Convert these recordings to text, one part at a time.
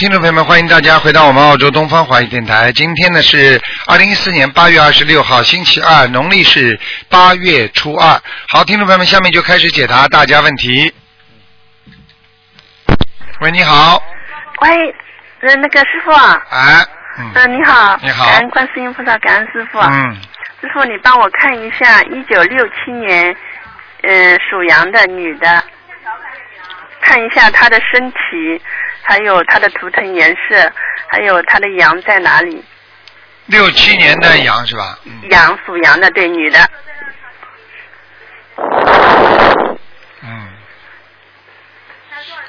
好，听众朋友们，欢迎大家回到我们澳洲东方华语电台。今天呢是二零一四年八月二十六号，星期二，农历是八月初二。好，听众朋友们，下面就开始解答大家问题。喂，你好，喂，呃，那个师傅啊，哎，嗯，呃，你好，你好感恩观世音菩萨，感恩师傅。嗯，师傅，你帮我看一下，一九六七年，呃，属羊的女的，看一下她的身体，还有它的图腾颜色，还有它的羊在哪里？六七年的羊是吧？嗯羊属羊的，对，女的。嗯。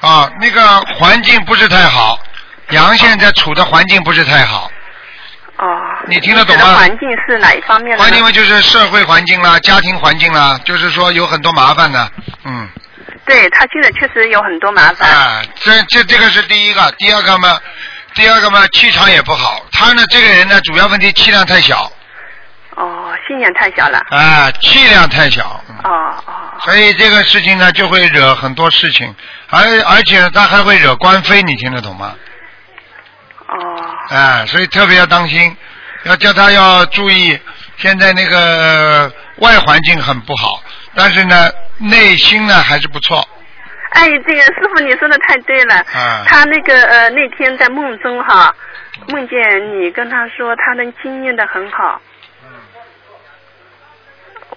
啊，那个环境不是太好，羊现在处的环境不是太好。哦。你听得懂吗环境是哪一方面的？环境嘛，就是社会环境啦、家庭环境啦，就是说有很多麻烦的，嗯。对他现在确实有很多麻烦。啊，这这这个是第一个，第二个嘛，第二个嘛，气场也不好。他呢，这个人呢，主要问题气量太小，哦，心眼太小了。啊，气量太小，嗯哦哦。所以这个事情呢，就会惹很多事情，而而且，他还会惹官非，你听得懂吗？哦。啊，所以特别要当心，要叫他要注意。现在那个外环境很不好，但是呢，内心呢还是不错。哎，这个师傅你说的太对了。啊他那个呃那天在梦中哈，梦见你跟他说他能经验的很好。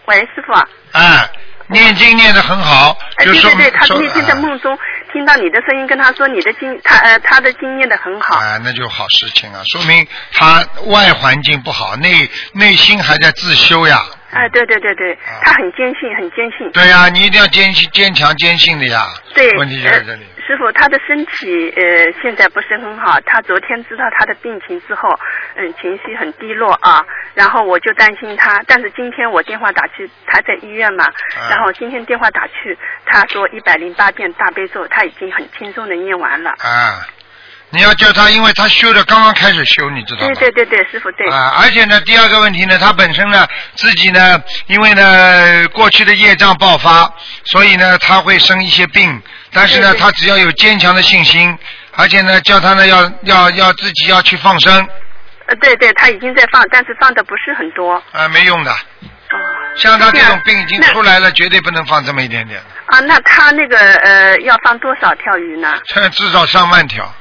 喂，师傅。啊，念经念的很好，哎，就说对对对，他说那天在啊梦中听到你的声音，跟他说你的经，他呃他的经验的很好。啊，那就好事情啊，说明他外环境不好，内内心还在自修呀。哎，对对对对，他很坚信，很坚信。啊对呀、你一定要坚信、坚强、坚信的呀。对，问题就在这里。呃师傅，他的身体呃现在不是很好，他昨天知道他的病情之后，嗯，情绪很低落啊，然后我就担心他，但是今天我电话打去，他在医院嘛，啊然后今天电话打去，他说一百零八遍大悲咒，他已经很轻松的念完了。啊，你要叫他，因为他修的刚刚开始修，你知道吗？对对对对，师傅对。啊，而且呢，第二个问题呢，他本身呢自己呢，因为呢过去的业障爆发，所以呢他会生一些病，但是呢他只要有坚强的信心，而且呢叫他呢要要要自己要去放生，呃，对对，他已经在放，但是放的不是很多。啊没用的，哦。像他这种病已经出来了，绝对不能放这么一点点，啊，那他那个呃要放多少条鱼呢？至少上万条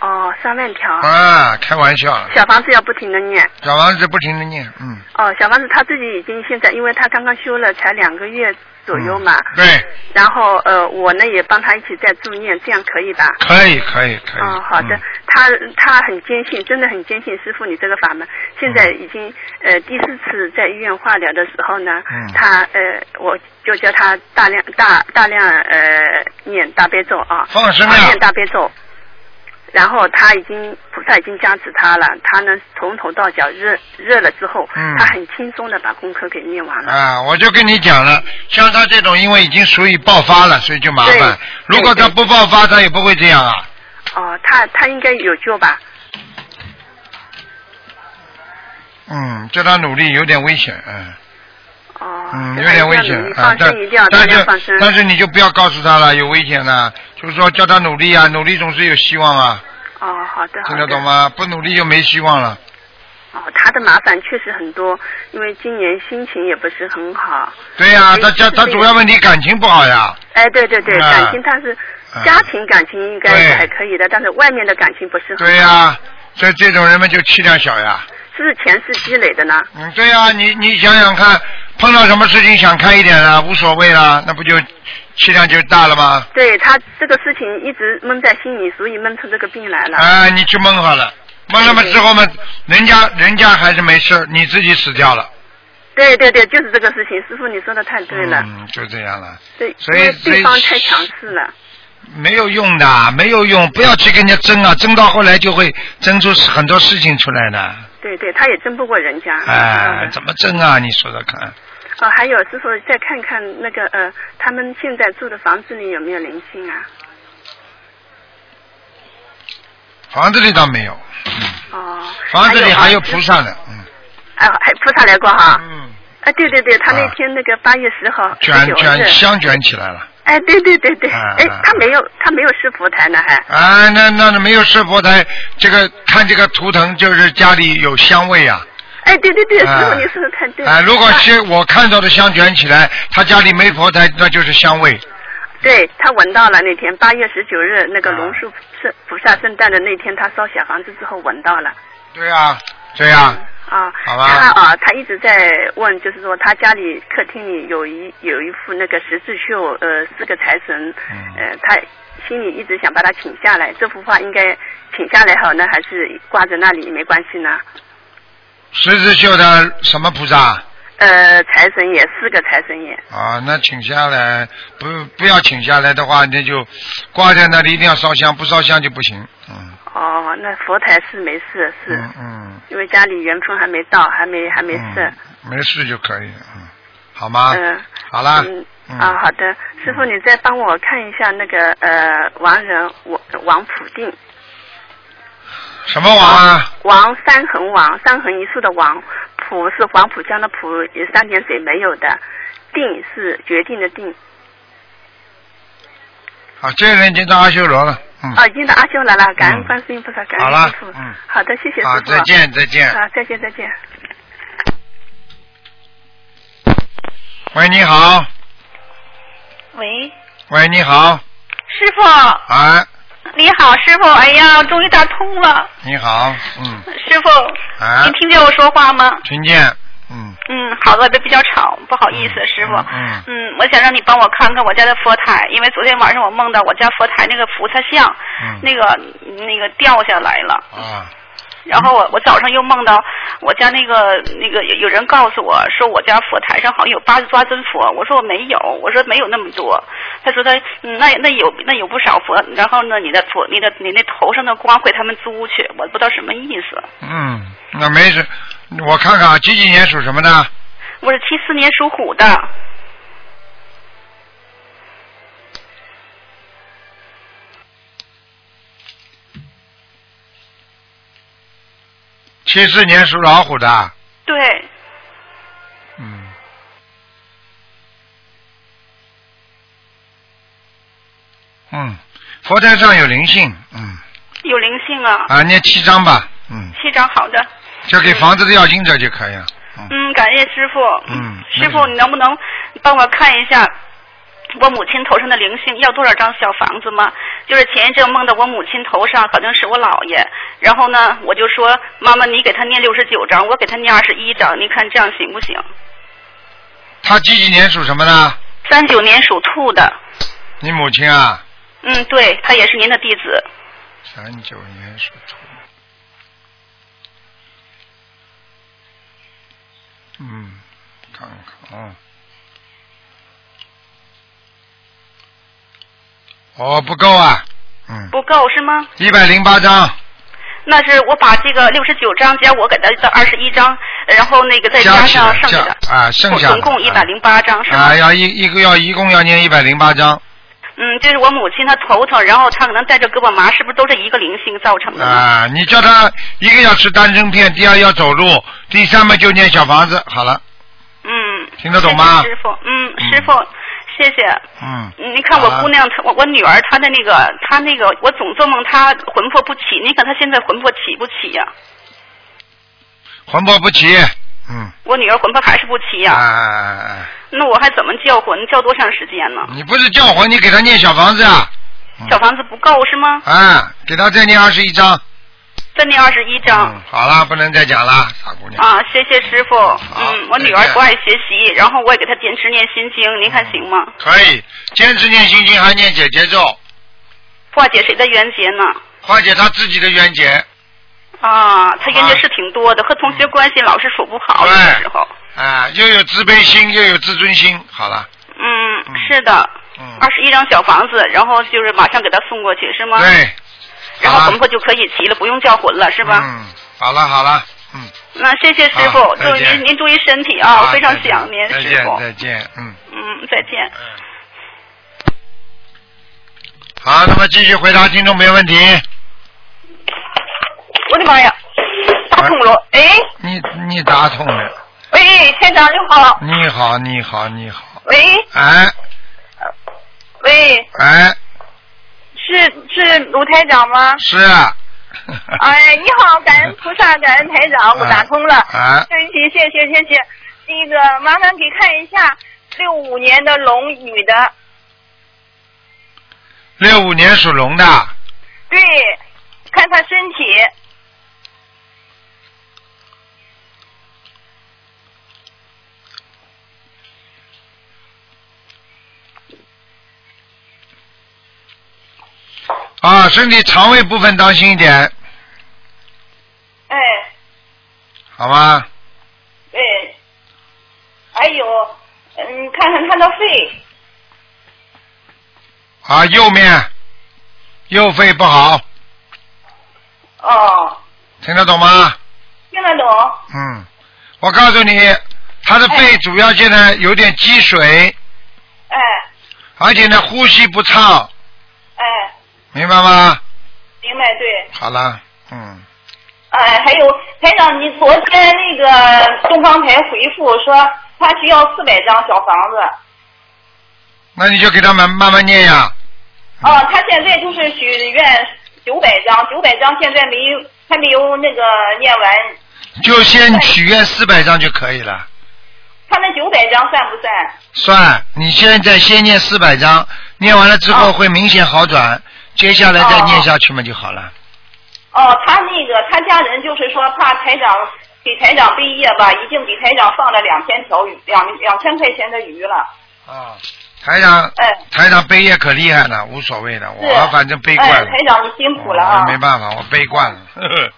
哦，三万条。啊，开玩笑了，小房子要不停的念。小房子不停的念，嗯，哦，小房子他自己已经现在，因为他刚刚修了才两个月左右嘛，对，然后呃我呢也帮他一起在助念，这样可以吧？可以可以可以，哦，好的，嗯他他很坚信，真的很坚信师傅你这个法门。现在已经呃第四次在医院化疗的时候呢，嗯他呃我就叫他大量大大量呃念大悲咒啊，放生啊啊念大悲咒。然后他已经菩萨已经加持他了，他呢从头到脚热热了之后，嗯他很轻松的把功课给念完了。啊，我就跟你讲了，像他这种，因为已经属于爆发了，所以就麻烦。如果他不爆发，他也不会这样啊。哦，他他应该有救吧？嗯，叫他努力，有点危险，嗯哦，嗯，有点危险他一定要努力啊。但放生一定要大但量放但是你就不要告诉他了，有危险了，就是说叫他努力啊，努力总是有希望啊，哦，好的，听得懂吗？不努力就没希望了。哦，他的麻烦确实很多，因为今年心情也不是很好。对呀、他家他主要问题感情不好呀。哎，对对对，啊感情他是啊家庭感情应该是还可以的，但是外面的感情不是很好。对呀、所以这种人们就气量小呀。是不是前世积累的呢？嗯，对呀、你你想想看，碰到什么事情想开一点啊，无所谓啊，那不就气量就大了吗？对他这个事情一直闷在心里，所以闷出这个病来了。啊，你去闷好了，闷了嘛之后嘛，人家人家还是没事，你自己死掉了。对对对，就是这个事情。师傅，你说的太对了。嗯，就这样了，对，所以对方太强势了。没有用的，没有用，不要去跟人家争啊，争到后来就会争出很多事情出来的。对对，他也争不过人家。哎，嗯怎么争啊？你说说看。哦，还有师傅再看看那个呃，他们现在住的房子里有没有灵性啊？房子里倒没有，哦。房子里还有啊菩萨呢，嗯哎，还菩萨来过哈。嗯，哎，对对对，他那啊天那个八月十号，卷卷香卷起来了。哎，对对对对，哎他没有他没有设佛台呢，还。啊，那那那没有设佛台，这个看这个图腾就是家里有香味啊。哎，对对对，师啊傅你说的太对了。啊，如果是我看到的香卷起来，他家里没佛台，那就是香味。对他闻到了那天八月十九日那个啊龙树圣菩萨圣诞的那天，他烧小房子之后闻到了。对啊，对啊，啊，好吧他啊，他一直在问，就是说他家里客厅里有一有一幅那个十字绣，呃，四个财神，嗯呃，他心里一直想把它请下来，这幅画应该请下来好呢，还是挂在那里没关系呢？十字绣的什么菩萨？呃，财神爷，四个财神爷。啊，那请下来，不不要请下来的话，那就挂在那里，一定要烧香，不烧香就不行。嗯哦，那佛台是没事，是、嗯嗯，因为家里缘分还没到，还没还没事。嗯，没事就可以，嗯，好吗？嗯，好啦，嗯嗯。啊，好的，师傅，你再帮我看一下那个呃王人王王普定，什么王啊？王三横王，三横一竖的王，普是黄浦江的浦，也三点水没有的，定是决定的定。啊，这个人已经到阿修罗了，嗯。啊，已经到阿修罗了，感恩嗯观世音菩萨，感恩师傅。嗯好的，谢谢师傅。好，再。见，再见。好，再见，再见。喂，你好，喂，喂，你好，师傅，哎，你好，师傅，哎呀，终于打通了，你好，嗯，师傅，哎您听见我说话吗？听见，嗯，嗯，好的，这比较吵，不好意思，师傅。嗯嗯，我想让你帮我看看我家的佛台，因为昨天晚上我梦到我家佛台那个菩萨像，嗯那个那个掉下来了，啊，然后我我早上又梦到我家那个那个有有人告诉我说我家佛台上好像有八十八尊佛，我说我没有，我说没有那么多，他说他嗯那那有那有不少佛，然后呢你的佛你的你那头上的光会他们租去，我不知道什么意思。嗯，那没事，我看看啊，几几年属什么的？我是七四年属虎的，七四年属老虎的，对，嗯，嗯，佛台上有灵性，嗯，有灵性啊，啊，念七张吧，嗯，七张好的。交给房子的要经者就可以了，嗯，嗯，感谢师傅。嗯师傅，你能不能帮我看一下我母亲头上的灵性要多少张小房子吗？就是前一阵梦到我母亲头上好像是我姥爷，然后呢，我就说妈妈，你给他念六十九张，我给他念二十一张，你看这样行不行？他几几年属什么的？三九年属兔的，你母亲啊，嗯，对，他也是您的弟子。三九年属兔。嗯，看看啊。哦，不够啊，嗯，不够是吗？一百零八张，那是我把这个六十九张加我给他的二十一张，然后那个再加上剩下的，啊，剩下的总共一百零八张是吗？啊，要一一个要一共要念一百零八张嗯，就是我母亲她头疼，然后她可能带着胳膊麻，是不是都是一个灵性造成的？啊！你叫她一个要吃丹参片，第二要走路，第三嘛就念小房子，好了，嗯，听得懂吗师傅，嗯，嗯师傅，谢谢。嗯，嗯你看我姑娘，她我我女儿，她的那个，她那个，我总做梦她魂魄不起，你看她现在魂魄起不起呀、魂魄不起，嗯，我女儿魂魄还是不起呀、啊！那我还怎么叫魂？叫多长时间呢？你不是叫魂，你给她念小房子啊？嗯小房子不够是吗？啊，给她再念二十一章。再念二十一章。嗯，好了，不能再讲了，傻姑娘。啊，谢谢师傅。嗯，我女儿不爱学习，然后我也给她坚持念心经，您看行吗？可以，坚持念心经，还念姐姐咒，化解谁的冤结呢？化解她自己的冤结。啊，她冤结是挺多的，和同学关系老是处不好，的时候。啊，又有自卑心，又有自尊心，好了，嗯嗯，是的。嗯，二十一张小房子，然后就是马上给她送过去，是吗？。对，然后魂魄就可以齐了，不用叫魂了，是吧？嗯，好了好了，嗯，那谢谢师傅，祝您您注意身体啊，我非常想您再见师傅。再见，嗯嗯，再见。嗯。好，那么继续回答听众没问题。我的妈呀，打通了！哎，你你打通了，喂，台长你好，你好你好你好，喂哎，喂，哎，是是卢台长吗？是啊。哎，你好，感恩菩萨，感恩台长，我打通了。啊，对不起，谢谢谢谢。那个，麻烦给看一下六五年的龙女的，六五年属龙的，对，看看身体。啊，身体肠胃部分当心一点，哎，好吗？对。还有，嗯，看看他的肺，啊，右面，右肺不好，哦，听得懂吗？听得懂？嗯，我告诉你，他的肺哎主要现在有点积水，哎而且呢呼吸不畅，哎，明白吗？明白对。好了，嗯，哎，还有台长，你昨天那个东方台回复说他需要四百张小房子，那你就给他们慢慢念呀。哦，他现在就是许愿九百张，九百张现在没有还没有那个念完，就先许愿四百张就可以了。他那九百张算不算？算，你现在先念四百张，念完了之后哦会明显好转，接下来再念下去嘛就好了。哦，他那个他家人就是说怕台长给台长背业吧，已经给台长放了两千条鱼，两两千块钱的鱼了。啊，台长，哎台长背业可厉害了，无所谓的，我反正背惯哎，了。台长你辛苦了啊！没办法，我背惯了。呵呵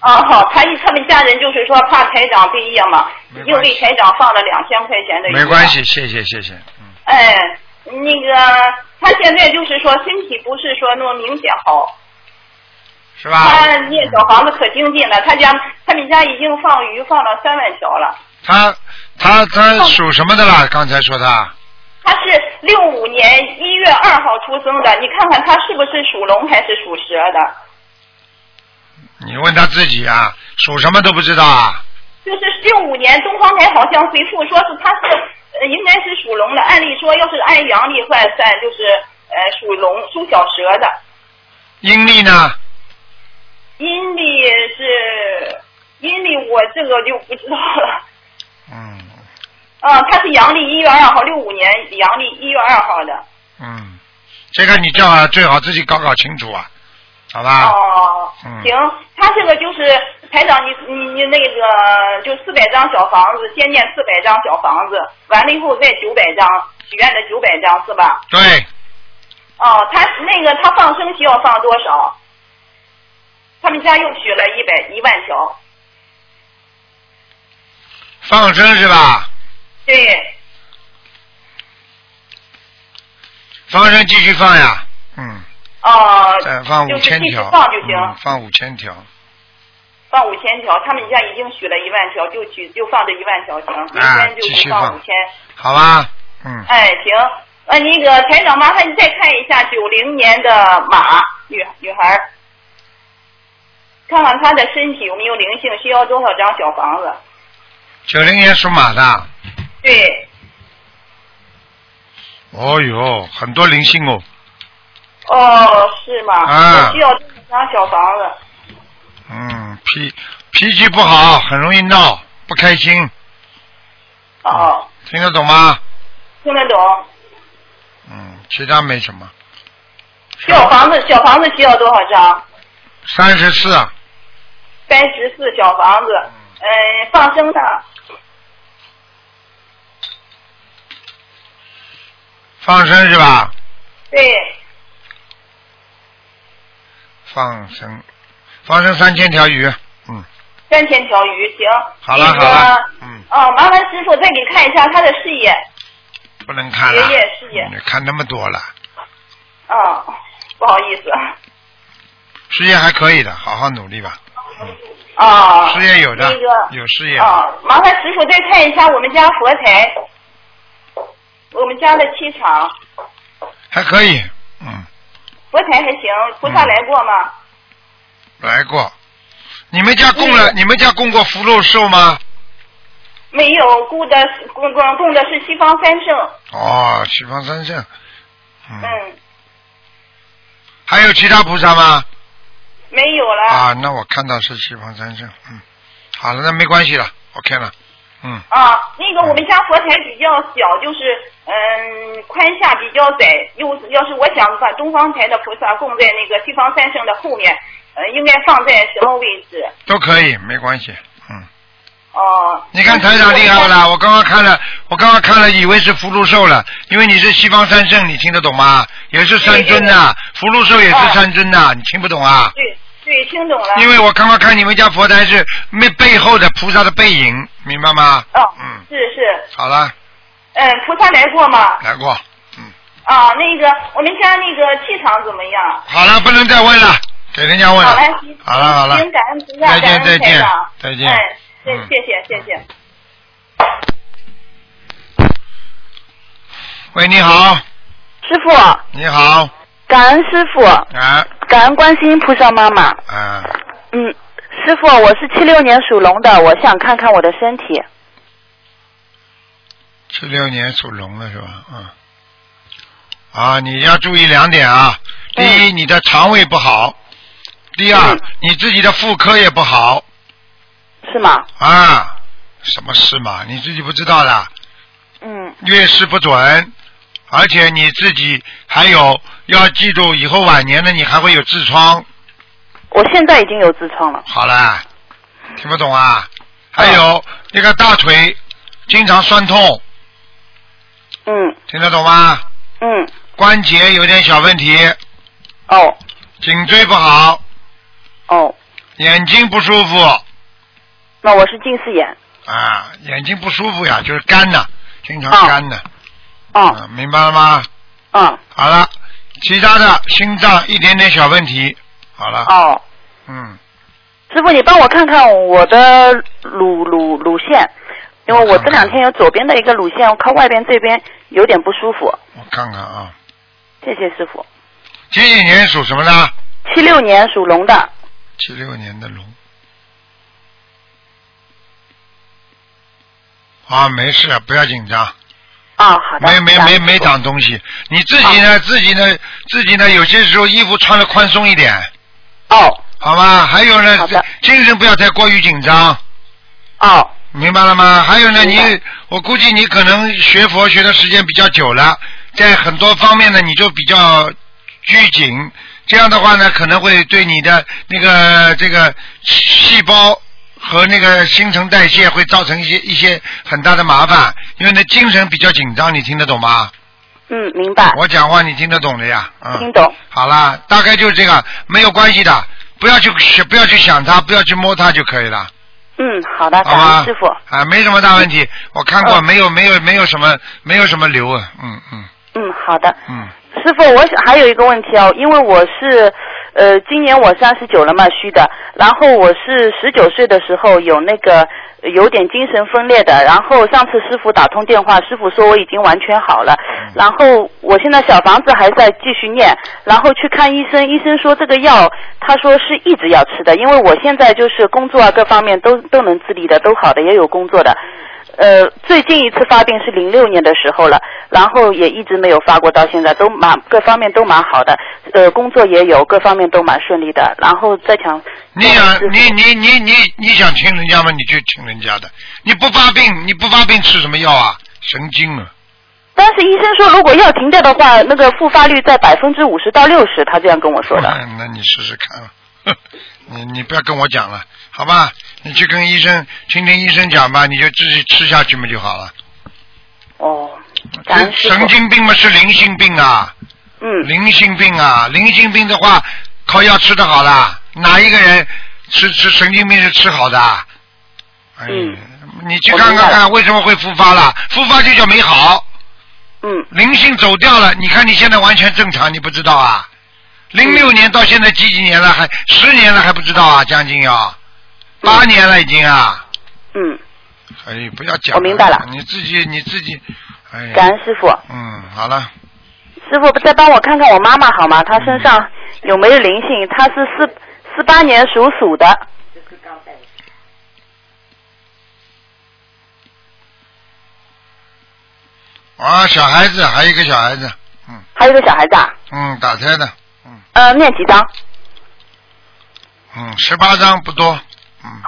啊，好，他他们家人就是说怕台长背业嘛，已经没关系为台长放了两千块钱的鱼没关。系，谢谢谢谢。嗯，哎，那个他现在就是说身体不是说那么明显好，是吧？他念小房子可精进了，他家他们家已经放鱼放了三万条了。他他他属什么的啦？刚才说他他是六五年一月二号出生的，你看看他是不是属龙还是属蛇的？你问他自己啊，属什么都不知道啊？就是六五年东方台好像回复说是他是呃应该是属龙的，按理说要是按阳历换算就是呃属龙属小蛇的，阴历呢？阴历是阴历我这个就不知道了。嗯啊，他是阳历一月二号，六五年阳历一月二号的。嗯，这个你最好最好自己搞搞清楚啊，好吧？哦，嗯行，他这个就是台长，你你你那个就四百张小房子，先念四百张小房子，完了以后再九百张，许愿的九百张是吧？对，哦，他那个他放生需要放多少？他们家又许了一百一万条，放生是吧？对，放生继续放呀，嗯，哦，再放五千条，放就行，嗯，放五千条，放五千条，他们家已经许了一万条，就许就放这一万条行，明啊天就继续放五千。好吧？嗯，哎，行，呃，那个台长，麻烦你再看一下九零年的马女女孩，看看她的身体有没有灵性，需要多少张小房子？九零年属马的，对，哦哟，很多灵性哦，哦，是吗？啊需要多少张小房子？嗯，脾脾气不好，很容易闹，不开心，哦，听得懂吗？听得懂。嗯，其他没什么。小房子，小房子需要多少张？三十四，三十四小房子，嗯、放生的，放生是吧？对，放生，放生三千条鱼，嗯，三千条鱼，行。好了那个好了，嗯，哦，麻烦师傅再给看一下他的事业。不能看了，学业事业你看那么多了，哦，不好意思。事业还可以的，好好努力吧，哦，事业有的，那个有事业，哦，麻烦师傅再看一下我们家佛台，我们家的气场，还可以，嗯，佛台还行，菩萨来过吗？来过。你们家供了？嗯你们家供过福禄寿吗？没有，供的供供供的是西方三圣。哦，西方三圣，嗯。嗯，还有其他菩萨吗？没有了。啊，那我看到是西方三圣，嗯，好了，那没关系了，OK 了，嗯，啊，那个我们家佛台比较小，就是嗯宽下比较窄。又要是我想把东方台的菩萨供在那个西方三圣的后面，呃，应该放在什么位置？都可以，没关系，嗯。哦。你看台长厉害不啦？我刚刚看了，我刚刚看了，以为是福禄寿了，因为你是西方三圣，你听得懂吗？也是三尊呐、福禄寿也是三尊呐、你听不懂啊？对对，听懂了。因为我刚刚看你们家佛台是背背后的菩萨的背影，明白吗？哦，嗯，是是，好了，嗯，菩萨来过吗？来过，嗯啊，那个我们家那个气场怎么样？好了，不能再问了，给人家问了好嘞，。好了好了行，感恩菩萨，再见再见再见哎，谢嗯谢谢谢谢。喂，你好，师傅，你好，感恩师傅，啊感恩观世音菩萨妈妈。啊，嗯，师傅，我是七六年属龙的，我想看看我的身体。七六年属龙的是吧？嗯。啊，你要注意两点啊。第一，你的肠胃不好；第二，嗯你自己的妇科也不好是吗？啊。什么事嘛？你自己不知道的，嗯，月事不准，而且你自己还有要记住，以后晚年呢，你还会有痔疮。我现在已经有痔疮了。好了，听不懂啊？还有那个大腿经常酸痛，嗯听得懂吗？嗯，关节有点小问题，哦颈椎不好，哦，眼睛不舒服那我是近视眼。啊，眼睛不舒服呀，就是干的，经常哦干的，哦啊，明白了吗？嗯好了，其他的心脏一点点小问题，好了，哦，嗯，师傅，你帮我看看我的乳乳乳腺，因为我这两天有左边的一个乳腺，我靠外边这边有点不舒服。我看看啊，谢谢师傅。几几年属什么的？七六年属龙的。七六年的龙。啊，没事，不要紧张。啊，好的。没没没没长东西，你自己呢？自己呢？自己呢？有些时候衣服穿的宽松一点，哦好吧？还有呢精神不要太过于紧张，哦明白了吗？还有呢，你我估计你可能学佛学的时间比较久了，在很多方面呢，你就比较拘谨。这样的话呢，可能会对你的那个这个细胞和那个新陈代谢会造成一些一些很大的麻烦，因为呢精神比较紧张，你听得懂吗？嗯，明白。我讲话你听得懂的呀，嗯。听懂。好啦，大概就是这个，没有关系的，不要去想，不要去想它，不要去摸它就可以了，嗯，好的，好吧感恩师傅。？啊，没什么大问题，我看过，嗯没有没有没有什么没有什么瘤啊，嗯嗯嗯，好的。嗯，师傅，我想还有一个问题哦，因为我是呃，今年我三十九了嘛，虚的。然后我是十九岁的时候有那个呃有点精神分裂的，然后上次师傅打通电话，师傅说我已经完全好了。然后我现在小房子还在继续念，然后去看医生，医生说这个药，他说是一直要吃的，因为我现在就是工作啊各方面都都能自理的，都好的，也有工作的。呃，最近一次发病是零六年的时候了，然后也一直没有发过，到现在都蛮各方面都蛮好的，呃，工作也有，各方面都蛮顺利的。然后再想，你想你你你你你想听人家吗？你就听人家的，你不发病你不发病吃什么药啊？神经啊！但是医生说，如果药停掉的话，那个复发率在百分之五十到六十，他这样跟我说的。嗯那你试试看，哼 你你不要跟我讲了，好吧？你去跟医生听听医生讲吧，你就自己吃下去嘛就好了。哦，神经病嘛是灵性病啊，嗯，灵性病啊，灵性病的话靠药吃的好啦，哪一个人吃吃神经病是吃好的？哎，嗯你去看看看为什么会复发了？复发就叫没好，嗯，灵性走掉了，你看你现在完全正常，你不知道啊？零六年到现在几几年了？还十年了还不知道啊？将近要八年了已经啊！嗯，哎，不要讲，我明白了你自己你自己，哎，感恩师傅。嗯，好了，师傅再帮我看看我妈妈好吗？她身上有没有灵性？她是四四八年属鼠的。啊，小孩子还有一个小孩子，嗯，还有一个小孩子啊，嗯，打胎的，嗯呃，念几张？嗯，十八张不多，嗯，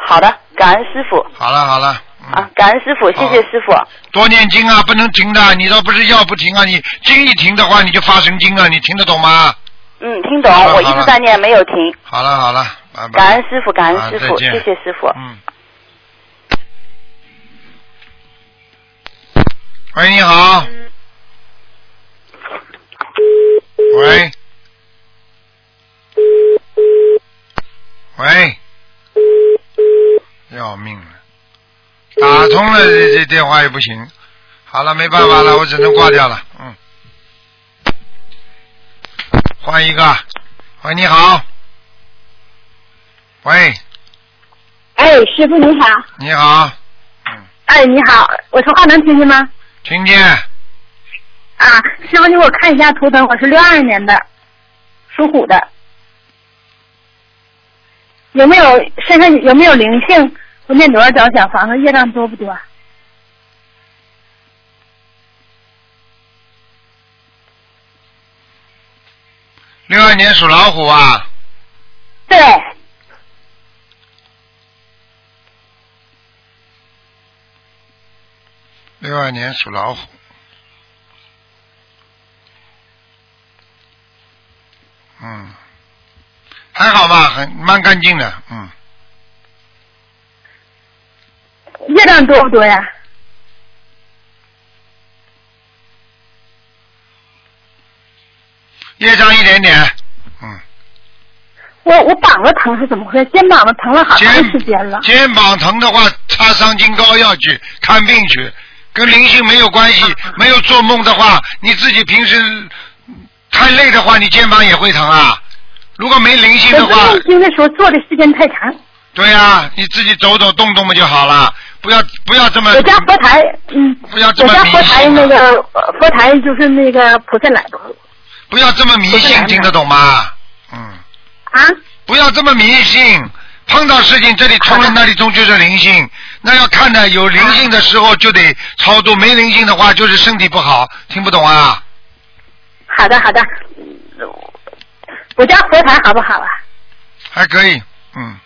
好的，感恩师傅好了好了，嗯，啊，感恩师傅，谢谢师傅。多念经啊，不能停的，你倒不是药不停啊，你经一停的话你就发神经了，你听得懂吗？嗯，听懂，我一直在念，没有停。好了好了，拜拜。感恩师傅，感恩啊师傅，谢谢师傅。嗯。喂，你好。喂。喂。要命了，打通了这这电话也不行。好了，没办法了，我只能挂掉了。嗯。换一个。喂，你好。喂，哎，师傅你好。你好，哎，你好，我说话能听见吗？听见？啊，师傅，你给我看一下图腾，我是六二年的，属虎的，有没有身上有没有灵性？我念多少张小房子？业障多不多？六二年属老虎啊，对，六二年属老虎。嗯，还好吧，很蛮干净的，嗯，业障多不多呀？业障一点点，嗯，我我膀子疼是怎么回事？肩膀子疼了好长时间了。肩膀疼的话，擦伤筋膏药去看病去，跟灵性没有关系。没有做梦的话，你自己平时太累的话，你肩膀也会疼啊。如果没灵性的我话，念经的时候做的时间太长。对呀、你自己走走动动不就好了？不要不要这么我家佛台，嗯，不要这么迷我家佛台那个呃佛台就是那个菩萨来不要这么迷信，听得懂吗？嗯，啊，不要这么迷信。碰到事情这里冲了那里冲就是灵性，那要看的有灵性的时候就得超度，没灵性的话就是身体不好，听不懂啊？好的好的，我家佛台好不好啊？还可以，嗯，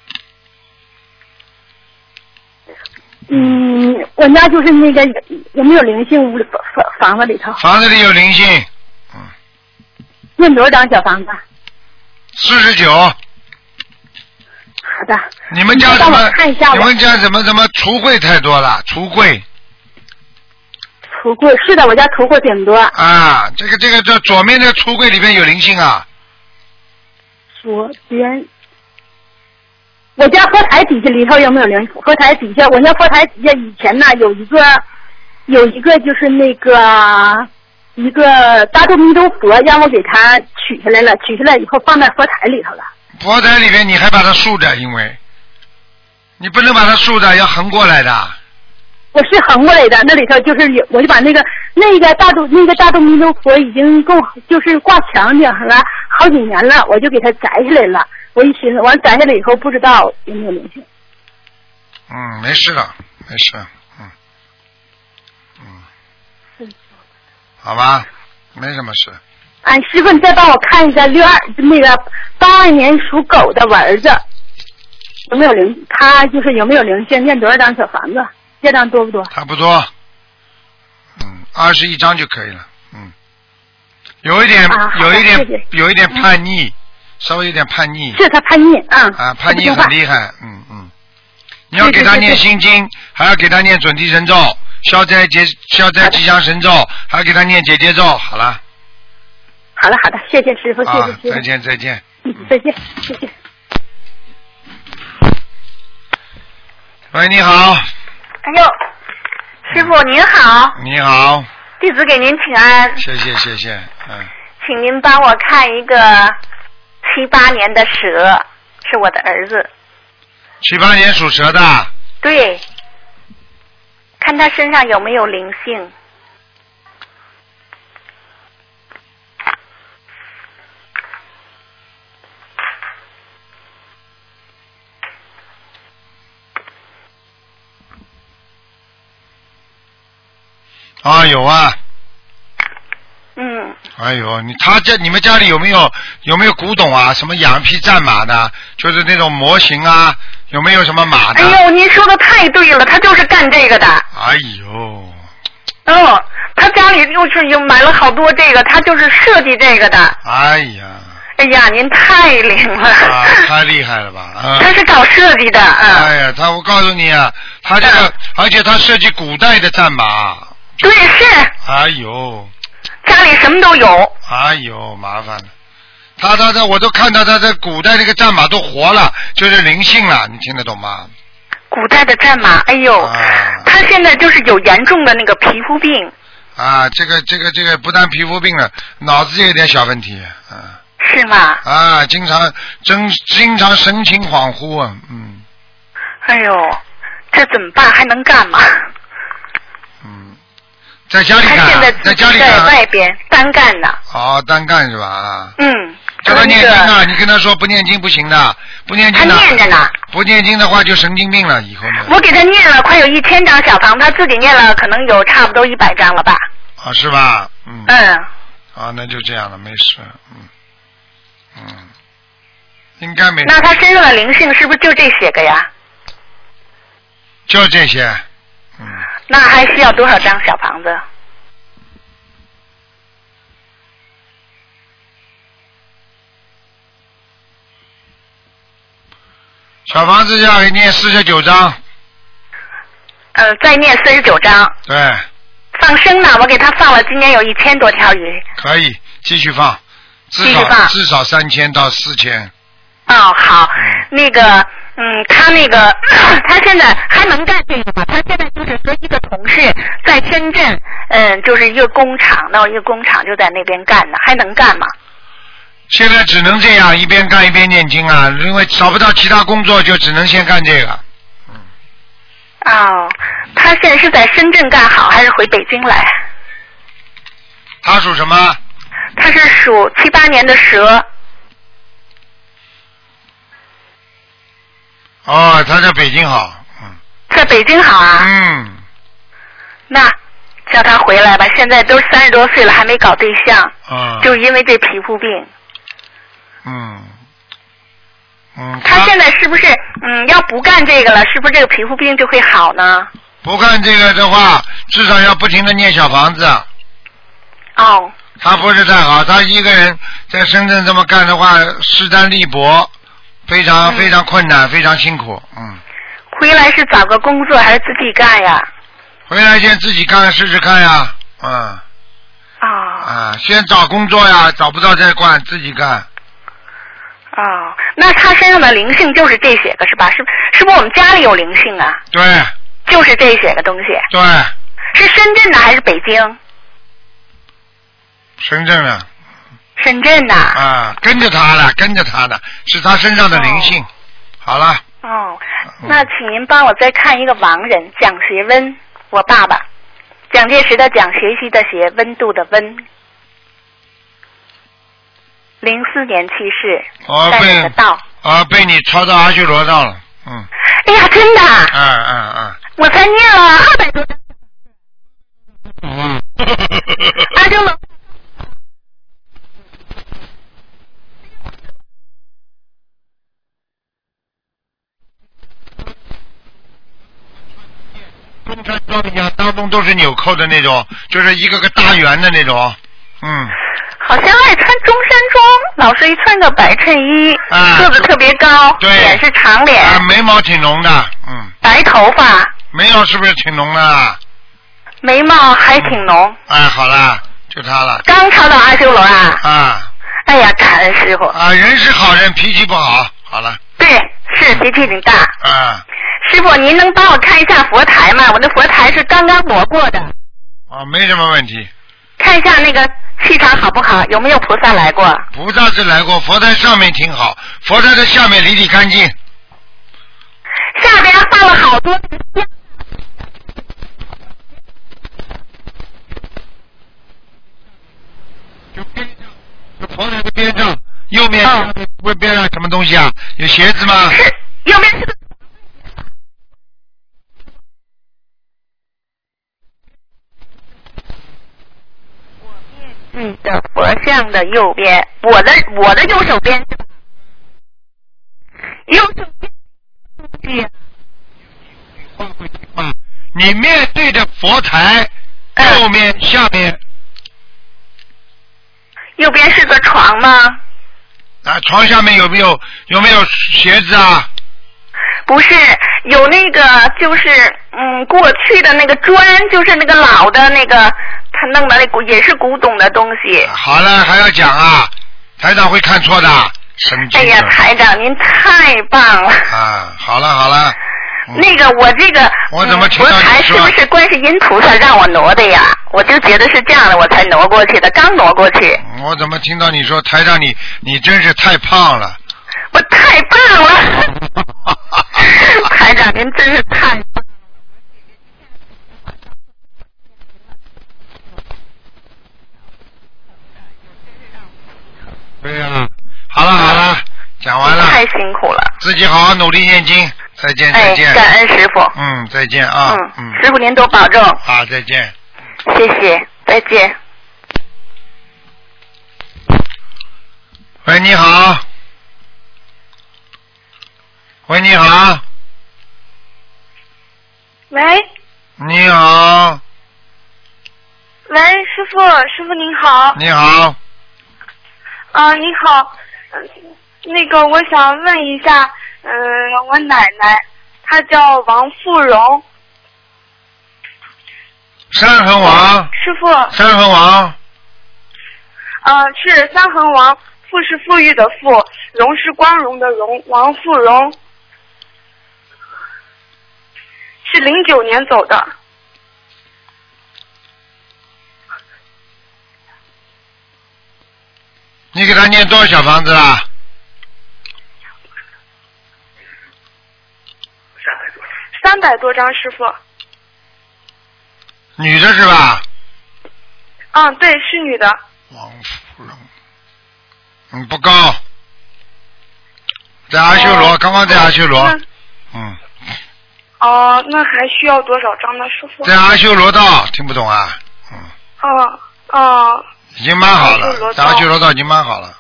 嗯，我家就是那个有没有灵性屋里房房房子里头？房子里有灵性，嗯念多少张小房子？四十九。好的。你们家怎么看一下？我你们家怎么怎么橱柜太多了？橱柜橱柜是的，我家橱柜挺多。啊，这个这个这左面的橱柜里面有灵性啊。左边，我家佛台底下里头有没有灵？佛台底下，我家佛台底下以前呢有一个，有一个就是那个一个大肚弥陀佛，让我给它取下来了，取下来以后放在佛台里头了。佛台里面你还把它竖着，因为你不能把它竖着，要横过来的。我是横过来的，那里头就是有，我就把那个那个大肚那个大肚弥陀佛已经够就是挂墙顶上了好几年了，我就给它摘下来了。我一寻思，完摘下来以后不知道有没有灵性。嗯，没事了，没事，嗯，嗯，好吧，没什么事。俺师傅，你再帮我看一下六二那个八二年属狗的我儿子有没有灵？他就是有没有灵性？念多少张小房子？业障多不多？差不多，嗯，二十一张就可以了，嗯，有一点，啊有一点谢谢，有一点叛逆，稍微有点叛逆，是他叛逆啊！啊，叛逆很厉害，嗯嗯，你要给他念对对对。心经，还要给他念准提神咒、消灾节、消灾吉祥神咒，还要给他念姐姐咒，好了，好了好的，谢谢师傅，谢啊谢，师傅，再见再见。嗯，再见，谢谢。喂，你好，哎呦，师傅您好，你好，弟子给您请安，谢谢谢谢，嗯，请您帮我看一个七八年的蛇，是我的儿子，七八年属蛇的，对，看他身上有没有灵性。啊有啊，嗯，哎呦，你他家你们家里有没有有没有古董啊？什么养一匹战马的，就是那种模型啊？有没有什么马的？哎呦，您说的太对了，他就是干这个的。哎呦，哦，他家里又是又买了好多这个，他就是设计这个的。哎呀，哎呀，您太灵了。啊，太厉害了吧？啊！他是搞设计的，嗯。哎呀，他我告诉你啊，他这个，而且他设计古代的战马。对，是。哎呦。家里什么都有。哎呦，麻烦了。他他他，我都看到他在古代那个战马都活了，就是灵性了，你听得懂吗？古代的战马，哎呦，啊他现在就是有严重的那个皮肤病，啊，这个这个这个不但皮肤病了，脑子也有点小问题，啊是吗？啊，经常真经常神情恍惚啊，嗯哎呦，这怎么办？还能干嘛？嗯，在家里他干啊现在，家里干在，外边单干呢。哦，单干是吧？啊，嗯，叫他那个念经啊，你跟他说不念经不行的，不念他经他，念着呢。不念经的话就神经病了，以后呢。我给他念了快有一千张小房，他自己念了可能有差不多一百张了吧。啊，是吧？嗯。嗯，啊，那就这样了，没事，嗯，嗯，应该没，那他身上的灵性是不是就这些个呀？就这些，嗯，那还需要多少张小房子？小房子要给念四十九章，呃，再念四十九张。对，放生呢，我给他放了，今年有一千多条鱼。可以继续放，至少继续放至少三千到四千，哦，好，那个，嗯，他那个，他现在还能干这个吗？他现在就是和一个同事在深圳，嗯，就是一个工厂，闹一个工厂就在那边干呢，还能干吗？现在只能这样，一边干一边念经啊，因为找不到其他工作，就只能先干这个。哦，他现在是在深圳干好，还是回北京来？他属什么？他是属七八年的蛇，哦，他在北京好，嗯在北京好啊。嗯，那叫他回来吧，现在都三十多岁了，还没搞对象，啊，就因为这皮肤病。嗯，嗯，他现在是不是嗯要不干这个了？是不是这个皮肤病就会好呢？不干这个的话，至少要不停的念小房子。哦，他不是太好，他一个人在深圳这么干的话，势单力薄，非常、嗯非常困难，非常辛苦。嗯，回来是找个工作还是自己干呀？回来先自己干试试看呀。嗯哦啊，先找工作呀，找不到再干，自己干。哦，那他身上的灵性就是这些个是吧？是是不是我们家里有灵性啊？对就是这些个东西，对，是深圳的还是北京？深圳的深圳的。啊，跟着他了，跟着他的，是他身上的灵性。好了，哦，那请您帮我再看一个亡人蒋学温，我爸爸，蒋介石的蒋，学习的学，温度的温，零四年去世，哦在你的被道。啊被你抄到阿修罗道了。嗯哎呀，真的，嗯嗯嗯。我才念了二百多张嗯。阿修罗。中山装一样，当中都是纽扣的那种，就是一个个大圆的那种。嗯，好像爱穿中山装，老是一穿个白衬衣，啊个子特别高，对脸是长脸，啊，眉毛挺浓的，嗯，白头发，眉毛是不是挺浓的？眉毛还挺浓。哎，好了，就他了。刚抄到阿修罗啊！啊哎呀，感恩师傅。啊，人是好人，脾气不好。好了，对，是脾气挺大。啊师傅，您能帮我看一下佛台吗？我的佛台是刚刚磨过的，啊，没什么问题。看一下那个气场好不好，有没有菩萨来过？菩萨是来过，佛台上面挺好，佛台的下面理理干净。下边放了好多就边上，就佛台的边上，右面嗯边边上什么东西啊？有鞋子吗？是右边是个你的佛像的右边，我的我的右手边右手边是啊，你面对着佛台，嗯右面下面右边是个床吗？啊，床下面有没有有没有鞋子啊？不是，有那个就是嗯，过去的那个砖，就是那个老的那个，他弄的那古也是古董的东西。好了，还要讲啊？台长会看错的，神经哎呀，台长您太棒了。啊！好了好了，嗯那个我这个我怎么听嗯佛到你说台是不是观世音菩萨让我挪的呀？我就觉得是这样的，我才挪过去的，刚挪过去。我怎么听到你说台长你你真是太胖了？我太棒了，台长您真是太。对呀、好了好了，讲完了，太辛苦了。自己好好努力念经。再见再哎，见。感恩师傅。嗯，再见啊。嗯嗯，师傅您多保重，好，再见。谢谢，再见。喂，你好。喂，你好，喂你好，喂，师傅，师傅您好。你好，啊、你好，嗯那个我想问一下，嗯、我奶奶，她叫王富荣，三横王，师傅，三横王，呃，是三横王，富是富裕的富，荣是光荣的荣，王富荣，是零九年走的，你给他念多少小房子啦？三百多张，师傅，女的是吧？嗯，对，是女的，王芙蓉，嗯，不高，在阿修罗，哦刚刚在阿修罗，嗯，哦、那还需要多少张呢，师傅？在阿修罗道，听不懂啊？嗯，哦哦已经蛮好了，在阿修罗道已经蛮好了，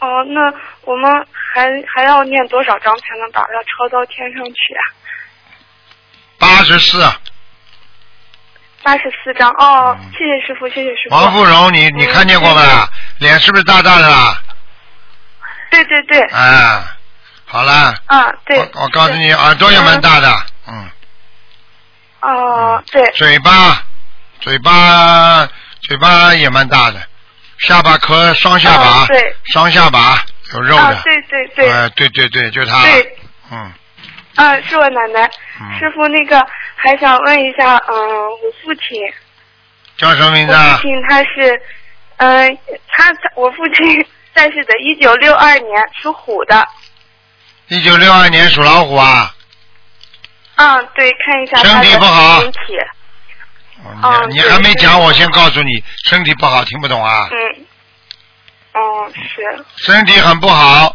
哦，那我们还还要念多少章才能把它抄到天上去啊？八十四，八十四章哦，谢谢师傅，谢谢师傅。嗯王富荣，你你嗯看见过没？脸是不是大大的啊？对对对，哎，好了，啊对。我我告诉你，耳朵也蛮大的，嗯，哦，对。嘴巴，嘴巴，嘴巴也蛮大的，下巴壳双下巴，哦对。双下巴有肉的，啊，对对对，哎，对对对，就他，对，嗯，啊，是我奶奶。嗯。师傅，那个还想问一下，嗯，我父亲，叫什么名字父？亲他是，嗯，他我父亲 在世的，一九六二年属虎的。一九六二年属老虎啊，嗯，对，看一下身体不好。身体。你你还没讲，我先告诉你，身体不好，听不懂啊？嗯。哦，是，身体很不好，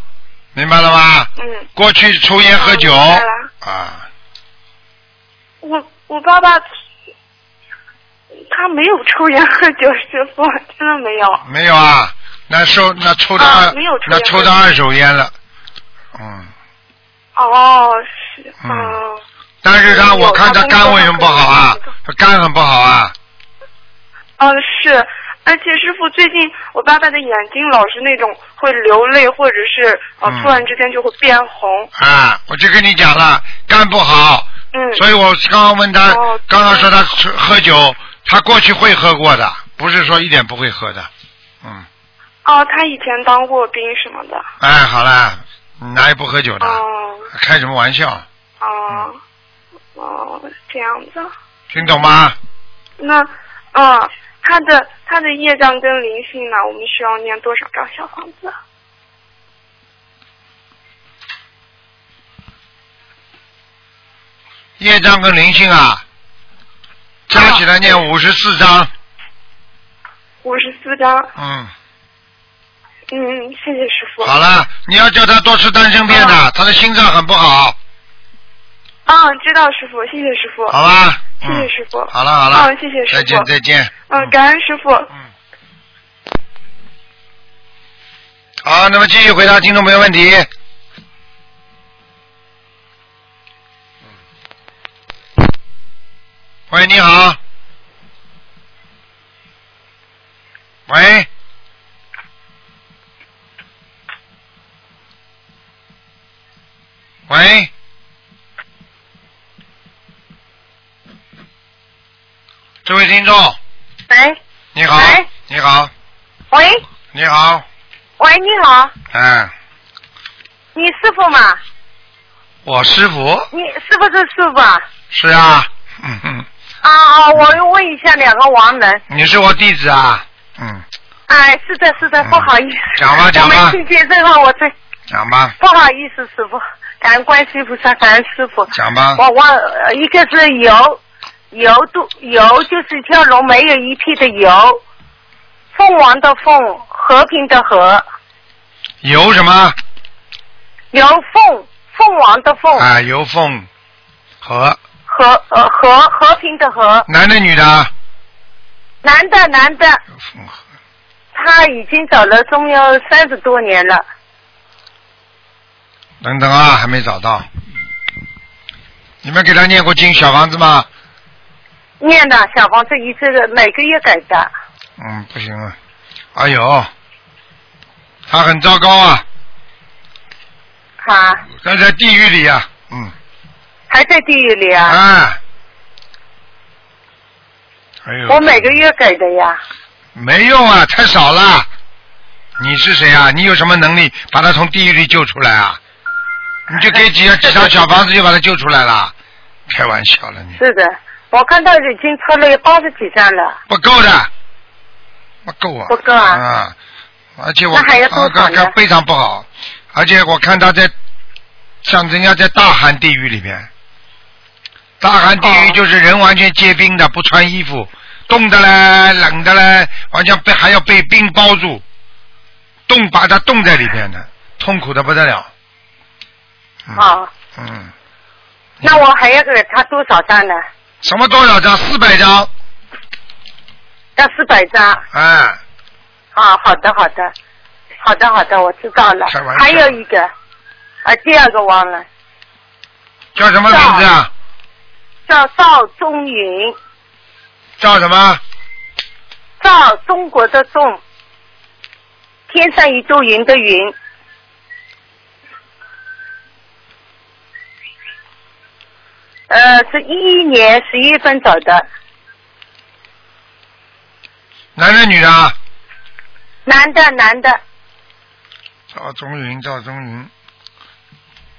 明白了吗？嗯。过去抽烟喝酒啊，我我爸爸他没有抽烟喝酒，师傅真的没有。没有啊？那收那抽的二啊没有抽那抽的二手烟了，嗯，哦，是，嗯哦，但是他我看他他肝为什么不好啊？他肝很不好啊，哦是，而且师傅最近我爸爸的眼睛老是那种会流泪，或者是呃、嗯突然之间就会变红。啊，我就跟你讲了，肝不好，嗯。所以我刚刚问他哦，刚刚说他吃喝酒，他过去会喝过的，不是说一点不会喝的，嗯，哦，他以前当过兵什么的。哎，好了，哪有不喝酒的？哦开什么玩笑？哦哦，这样子。听懂吗？那，嗯，他的他的业障跟灵性呢，我们需要念多少张小房子？业障跟灵性啊，加起来念五十四张，五十四张。嗯，嗯，谢谢师傅。好了，你要叫他多吃丹参片的，他的心脏很不好，啊，知道师傅，谢谢师傅。好吧？谢谢师傅。好了好了，嗯，谢谢师傅。再见再见。嗯，感恩师傅。嗯。好，那么继续回答听众朋友问题。喂，你好。喂。喂。这位听众，喂。你好。喂，你好，喂。你好，喂，你好，嗯，你师傅吗？我师傅。你是不是师傅啊？是啊，嗯嗯，啊啊，我要问一下两个亡人。你是我弟子啊，嗯，哎，是的，是的，不好意思。讲吧讲吧。我没听见这话，我这讲吧，不好意思，师傅，感恩观世音菩萨，感恩师傅。讲吧，我忘呃一个是油，油都油就是一条龙没有一撇的油，凤凰的凤，和平的和，游什么油凤凤凰的凤，啊？游凤和和呃和和平的和，男的女的啊？男的男的，有凤和，他已经走了中有三十多年了。等等啊，还没找到。你们给他念过经小房子吗？念的小房子一这个每个月给的，嗯，不行啊。哎呦，他很糟糕啊，啊，他在地狱里啊，嗯，还在地狱里啊。啊，哎呦，我每个月给的呀，没用啊，太少了。你是谁啊？你有什么能力把他从地狱里救出来啊？你就给几 几张小房子就把他救出来了？开玩笑了你，是的，我看到已经出了有八十几张了，不够的，不够啊。不够啊。啊，而且我那还要多啊少呢？看看非常不好，而且我看他在像人家在大寒地狱里面，大寒地狱哦。就是人完全结冰的，不穿衣服，冻的嘞，冷的嘞，完全被还要被冰包住，冻把他冻在里面的，痛苦的不得了。嗯、啊，嗯，那我还要给他多少张呢？什么多少张？四百张，要四百张。哎，啊，好的，好的，好的，好的，我知道了。还有一个，啊，第二个忘了，叫什么名字啊？叫赵中云，叫什么？赵中国的中，天上一朵云的云，呃，是一一年十一月份走的，男的女的啊？男的，男的，赵中云，赵中云，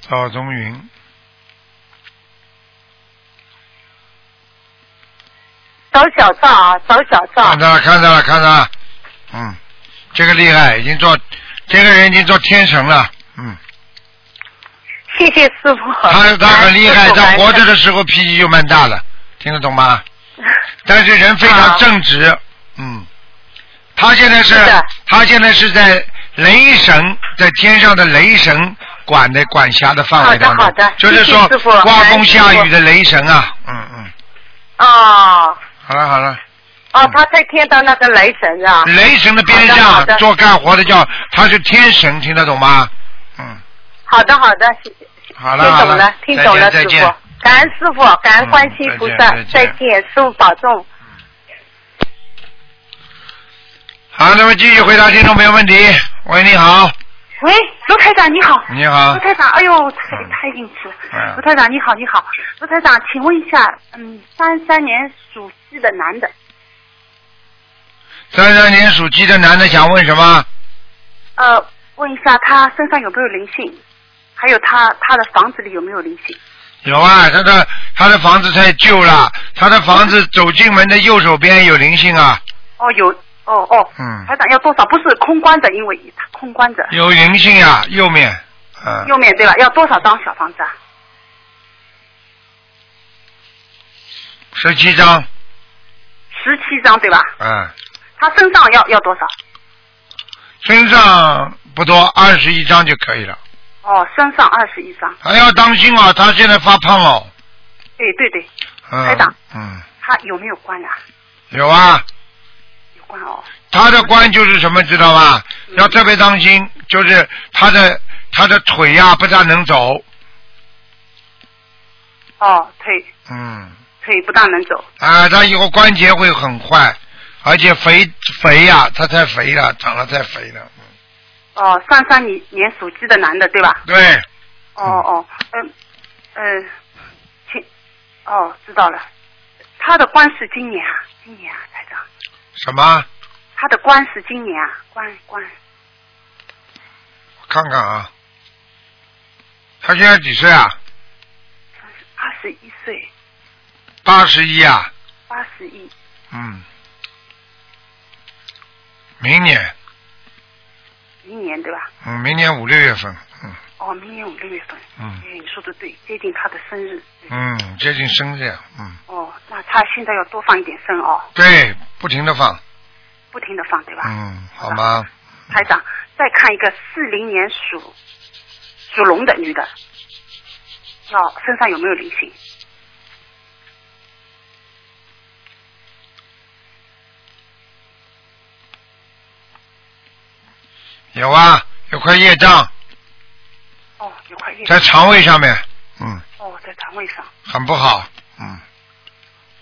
赵中云，找小赵啊，找小赵看，到了，看到了，看到了，嗯，这个厉害，已经做，这个人已经做天神了，嗯，谢谢师傅。他他很厉害，他活着的时候脾气就蛮大的，听得懂吗？但是人非常正直，嗯，他现在是他现在是在雷神，在天上的雷神管的管辖的范围当中，好的好的就是说刮风下雨的雷神啊，嗯嗯，哦好了好了。哦，他在天到那个雷神啊。雷神的边上做干活的叫他是天神，听得懂吗？嗯，好的好的，谢好了好听懂了，听懂了，再见师傅。感恩师傅，感恩观世音菩萨嗯，再见再见，师傅保重。好，那么继续回答听众朋友问题。喂，你好，喂，卢台长你好。你好卢台长，哎呦，太太硬气了。嗯卢台长你好，你好。卢台长，请问一下，嗯，三三年属鸡的男的，三三年属鸡的男的想问什么？呃，问一下他身上有没有灵性，还有他他的房子里有没有灵性？有啊，他的他的房子太旧了，他的房子走进门的右手边有灵性啊，哦，有，哦哦。嗯台长要多少？不是空关的，因为他空关的。有灵性啊，右面，嗯，右面对吧？要多少张小房子啊？十七张，十七张对吧？嗯，他身上要要多少？身上不多，二十一张就可以了。哦，身上二十一张。还要当心啊，他现在发胖哦。哎对对，嗯，台长嗯，他有没有关啊？有啊，有关哦。他的关就是什么，知道吧？要特别当心，就是他的他的腿呀、不大能走，哦，腿嗯，腿不大能走。啊，他以后关节会很坏，而且肥肥呀、他太肥了，长得太肥了，哦，三三年年属鸡的男的对吧？对，哦哦，嗯嗯，请哦知道了，他的官是今年啊，今年啊，台长，什么？他的官是今年啊，官官。我看看啊，他现在几岁啊？二十一岁，八十一啊，八十一，嗯，明年，明年对吧？嗯，明年五六月份，嗯哦，明年五六月份。嗯哎，你说的对，接近他的生日。嗯，接近生日，嗯，哦，那他现在要多放一点生哦，对，不停的放，不停的放对吧？嗯，好吗？台长，再看一个四零年属属龙的女的，要身上有没有灵性？有啊，有块业障。哦，有块业障。在肠胃上面，嗯，哦，在肠胃上，很不好，嗯，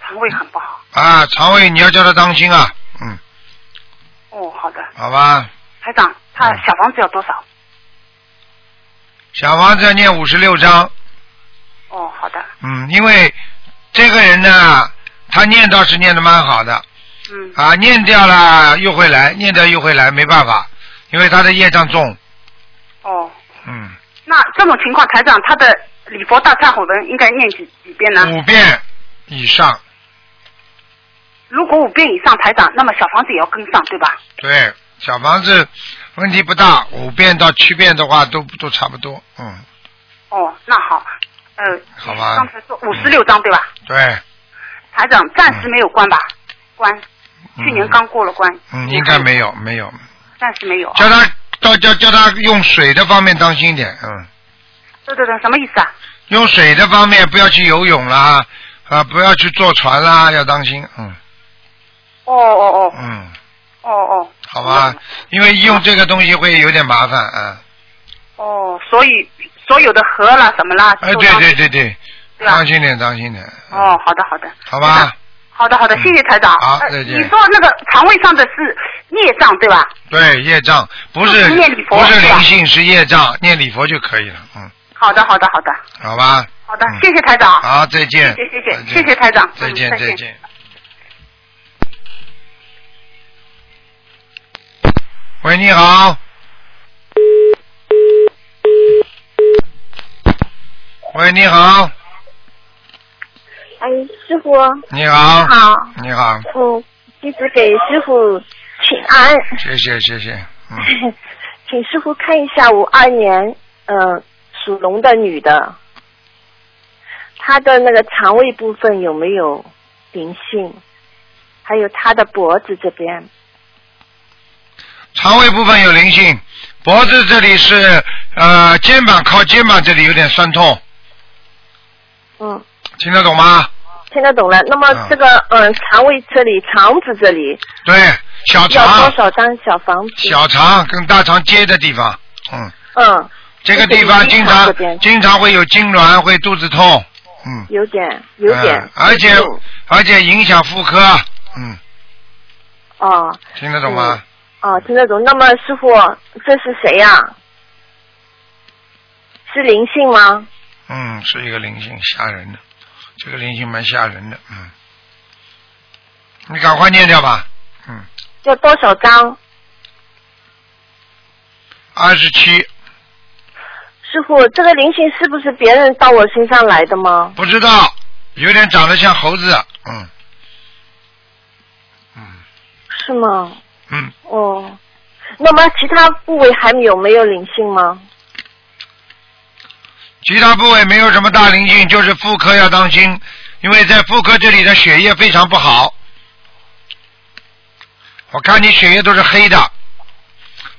肠胃很不好。啊，肠胃你要叫他当心啊，嗯，哦，好的，好吧，台长，他小房子要多少？小房子要念五十六章，哦，好的，嗯，因为这个人呢，他念倒是念的蛮好的，嗯，啊，念掉了又会来，念掉又会来，没办法，因为他的业障重，哦，嗯，那这种情况，台长他的礼佛大忏悔文应该念几几遍呢？五遍以上，如果五遍以上，台长，那么小房子也要跟上，对吧？对，小房子问题不大，五遍到七遍的话都都差不多，嗯，哦，那好，呃，好吧。刚才说五十六章对吧？对，台长暂时没有关吧？关，去年刚过了关，嗯，应该没有没有，暂时没有。叫他叫叫叫他用水的方面当心一点，嗯，对对对，什么意思啊？用水的方面不要去游泳啦，啊，不要去坐船啦，要当心，嗯。哦哦哦。嗯，哦哦。好吧，因为用这个东西会有点麻烦啊，哦，所以所有的河啦什么啦，哎，对对对对，当心点当心点，哦，好的好的，好吧，好的好的，谢谢台长。呃好再见。你说那个肠胃上的是业障对吧？对业障不是是念礼佛不是灵性是业障，念礼佛就可以了，嗯，好的好的好的。好吧，好的，谢谢台长。好，再见，谢谢谢谢谢谢台长，再见嗯再再见。喂，你好。喂，你好，哎，师傅，你好，你好，你好，嗯，弟子给师傅请安，谢谢谢谢，嗯，请师傅看一下五二年，呃、属龙的女的，她的那个肠胃部分有没有灵性？还有她的脖子这边，肠胃部分有灵性，脖子这里是呃肩膀靠肩膀这里有点酸痛，嗯，听得懂吗？听得懂了。那么这个嗯、肠胃这里、肠子这里对，小要肠多少张小房子？小肠跟大肠接的地方，嗯，嗯，这个地方经常经常会有痉挛，会肚子痛，嗯，有点有点嗯，而且而且影响妇科，嗯，哦。听得懂吗？哦，听得懂。那么师傅，这是谁呀、是灵性吗？嗯，是一个灵性，吓人的，这个灵性蛮吓人的，嗯，你赶快念掉吧，嗯，要多少张？二十七，师傅，这个灵性是不是别人到我身上来的吗？不知道，有点长得像猴子，嗯是吗？嗯，哦，那么其他部位还有没有灵性吗？其他部位没有什么大灵性，就是妇科要当心，因为在妇科这里的血液非常不好。我看你血液都是黑的，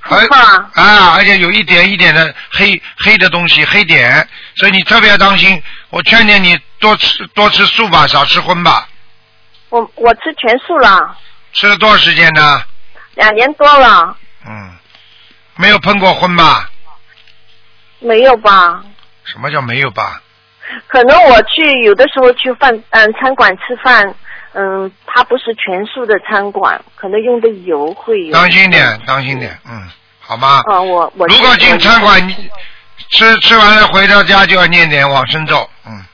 而啊，而且有一点一点的黑黑的东西，黑点，所以你特别要当心。我劝劝你多吃多吃素吧，少吃荤吧。我我吃全素了。吃了多少时间呢？两年多了，嗯，没有碰过荤吧？没有吧？什么叫没有吧？可能我去有的时候去饭嗯餐馆吃饭，嗯，它不是全素的餐馆，可能用的油会有。当心点，当心点，嗯，好吗？啊，我我如果进餐馆，你吃吃完了回到家就要念点往生咒，嗯，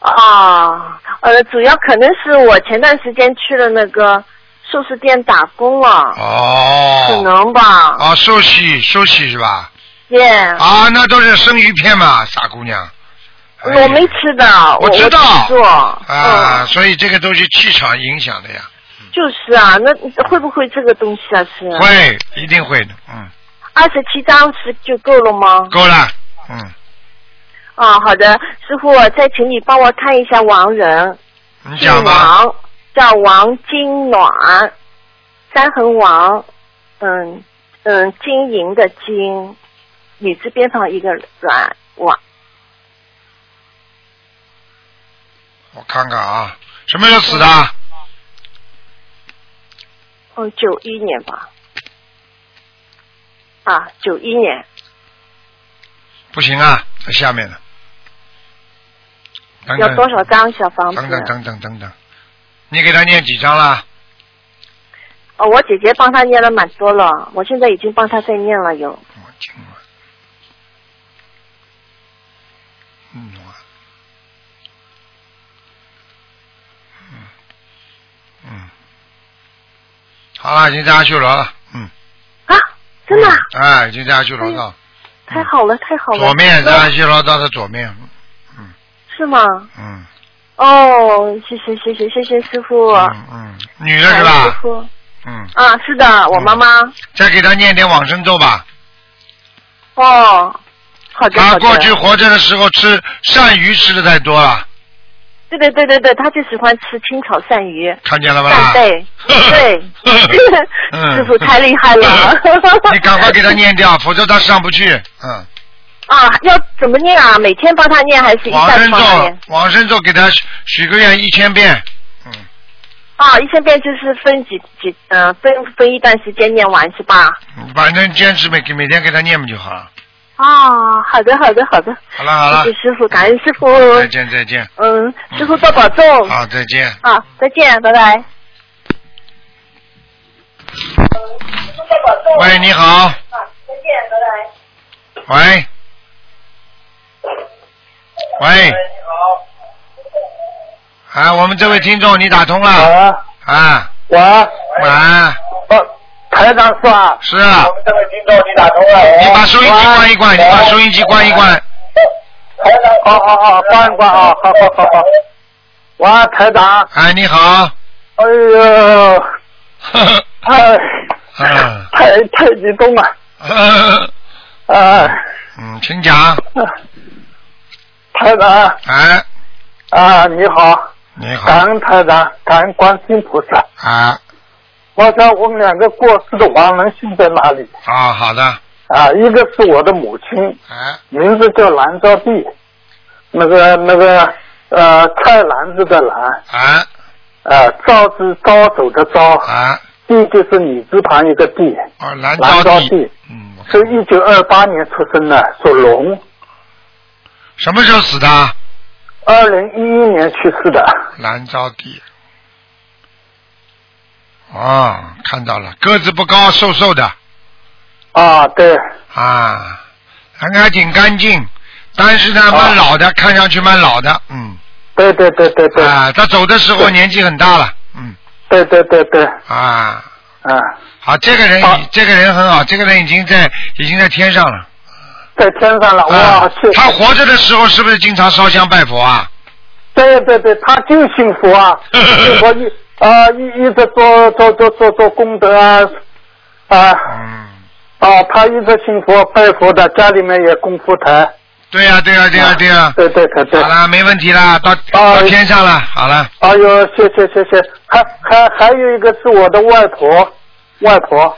啊，呃，主要可能是我前段时间去了那个寿司店打工了，哦，可能吧。啊，寿喜寿喜是吧？耶、啊，那都是生鱼片嘛，傻姑娘。我没吃的，我知道。啊，所以这个都是气场影响的呀。就是啊，那会不会这个东西啊是？会，一定会的，嗯，二十七张是就够了吗？够了，嗯，啊，好的，师傅，再请你帮我看一下王人。你讲吧。王叫王金暖，三横王，嗯嗯，金银的金，女字边旁一个软王。我看看啊，什么时候死的？哦，九一年吧。啊，九一年。不行啊，在下面呢。等等要多少张小房子？等等等等等等，你给他念几张了？哦，我姐姐帮他念了蛮多了，我现在已经帮他再念了有。嗯，嗯，嗯，好了，已经在阿修罗了，嗯。啊，真的啊？哎，已经在阿修罗道，太好了，太好了。左面在那阿修罗道的左面，嗯是吗？嗯哦，谢谢谢谢谢谢师傅。嗯，女的是吧师？傅嗯，啊，是的，我妈妈。再给他念点往生咒吧。哦，好的好的。他过去活着的时候吃鳝鱼吃的太多了，对对对对对，他就喜欢吃清炒鳝鱼。看见了吧？扇贝，对，嗯 师傅太厉害了。你赶快给他念掉，否则他上不去。嗯，啊，要怎么念啊？每天帮他念还是一下子往生咒帮他念？，往生咒给他许许个愿一千遍。嗯啊，一千遍就是分几几呃分分一段时间念完是吧？反正坚持每每天给他念不就好了？啊，好的好的好的，好了好了谢，谢师傅，感恩师傅。再见再见。嗯，师傅多保重。好，再见。好，再见，拜拜。喂，你好。啊再见，拜拜。喂。喂。你好啊，我们这位听众，你打通了。啊。喂。喂。哦，台长是吧？是啊。我们这个听众，你打通了。你把收音机关一关，你把收音机关一关。台长，好好好，关一关啊，好好好好。喂，台长。哎，你好。哎呦，太 嗯。太太激动了。哎，嗯，请讲。台长。哎。啊，你好。你好。感恩台长，感恩观世音菩萨。啊我想问两个过世的亡人信在哪里？啊，好的。啊，一个是我的母亲，啊名字叫兰招娣，那个那个呃菜篮子的篮，啊呃招是招手的招，啊娣就是女字旁一个娣，啊，兰招娣，嗯，是一九二八年出生的，属龙，什么时候死的？二零一一年去世的。兰招娣。哦，看到了，个子不高，瘦瘦的。啊，对。啊，人还挺干净，但是呢，蛮老的，看上去蛮老的，嗯。对对对对对。啊，他走的时候年纪很大了，嗯。对对对对。啊。啊。好，这个人，这个人很好，这个人已经在已经在天上了。在天上了，啊哇！谢他活着的时候是不是经常烧香拜佛啊？对对对，他就信佛啊，信佛一啊一一直做做做做做功德啊啊。嗯。啊，他一直信佛拜佛的，家里面也供佛台。对呀、对呀、对呀、对呀、对对对对。好了，没问题了，到到天上了，好了。哎呦，谢谢谢谢，还还还有一个是我的外婆，外婆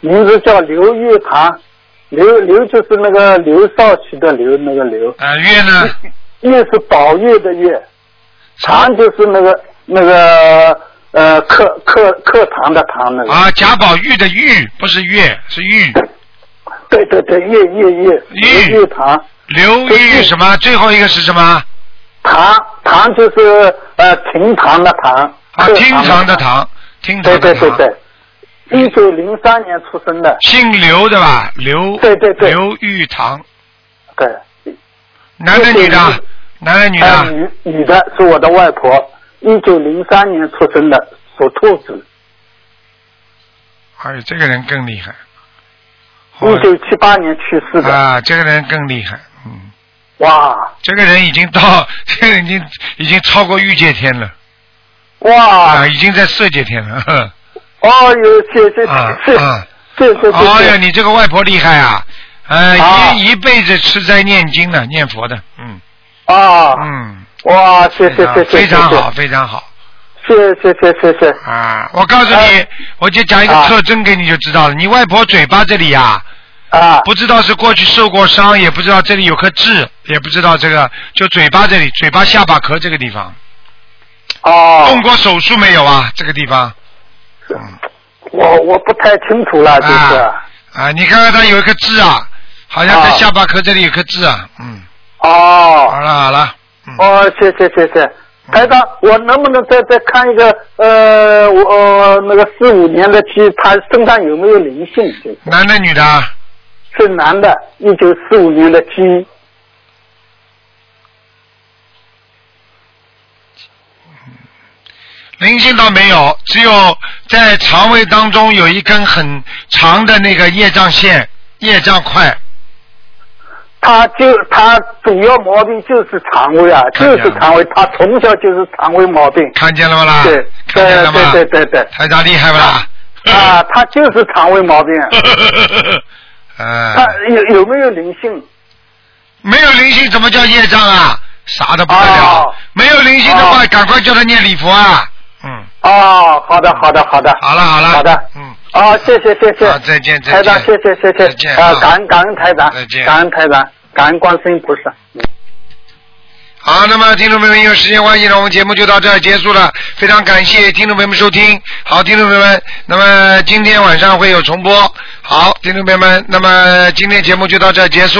名字叫刘玉堂，刘刘就是那个刘少奇的刘那个刘。啊，月呢？月是宝月的月，长就是那个那个呃课课课堂的堂那个。啊，贾宝玉的玉不是月，是玉。对对对，月月月玉玉堂。刘玉什么？最后一个是什么？堂堂就是呃厅堂的堂。啊，课厅堂的堂。堂，厅对堂的堂。对对对。一九零三年出生的。姓刘的吧？刘。对对对。刘玉堂，对。男的女的？男的女的？呃女女的是我的外婆，一九零三年出生的，属兔子。哎，这个人更厉害。一九七八年去世的。啊，这个人更厉害。嗯。哇。这个人已经到，这个人已经已经超过御界天了。哇。啊，已经在色界天了。哦哟，谢谢啊谢啊！谢谢谢谢。哎呀，你这个外婆厉害啊！呃，啊一一辈子吃斋念经的，念佛的，嗯啊。嗯，哇，谢谢谢谢，非常好，非常好。谢谢谢谢谢。啊，我告诉你，我就讲一个啊特征给你就知道了。你外婆嘴巴这里呀、啊，不知道是过去受过伤，也不知道这里有颗痣，也不知道这个就嘴巴这里，嘴巴下巴壳这个地方。哦。动过手术没有啊？这个地方。嗯我我不太清楚了，就是。啊啊，你看看他有一颗痣啊，好像在啊下巴壳这里有颗痣啊，嗯。哦。好了好了，哦，谢谢谢谢。台长，我能不能再再看一个呃，我、呃、那个四五年的鸡，它身上有没有灵性？就是男的女的啊？是男的，一九四五年的鸡。灵性倒没有，只有在肠胃当中有一根很长的那个业障线、业障块。他就他主要毛病就是肠胃啊，就是肠胃，他从小就是肠胃毛病。看见了吗啦？对看见了吗？对对对对。台长厉害不啦？啊，他就是肠胃毛病。呃，他有有没有灵性？没有灵性怎么叫业障啊？傻的不得了。哦没有灵性的话，赶快叫他念礼佛啊！嗯。哦，好的好的好的。好了好了。好的。嗯。哦，谢谢谢谢。好，再见再见。台长，谢谢谢谢。再见啊，啊感恩感恩台长。再见感恩台长，感恩观世音菩萨。好，那么听众朋友们，因为时间关系呢，我们节目就到这儿结束了。非常感谢听众朋友们收听。好，听众朋友们，那么今天晚上会有重播。好，听众朋友们，那么今天节目就到这儿结束。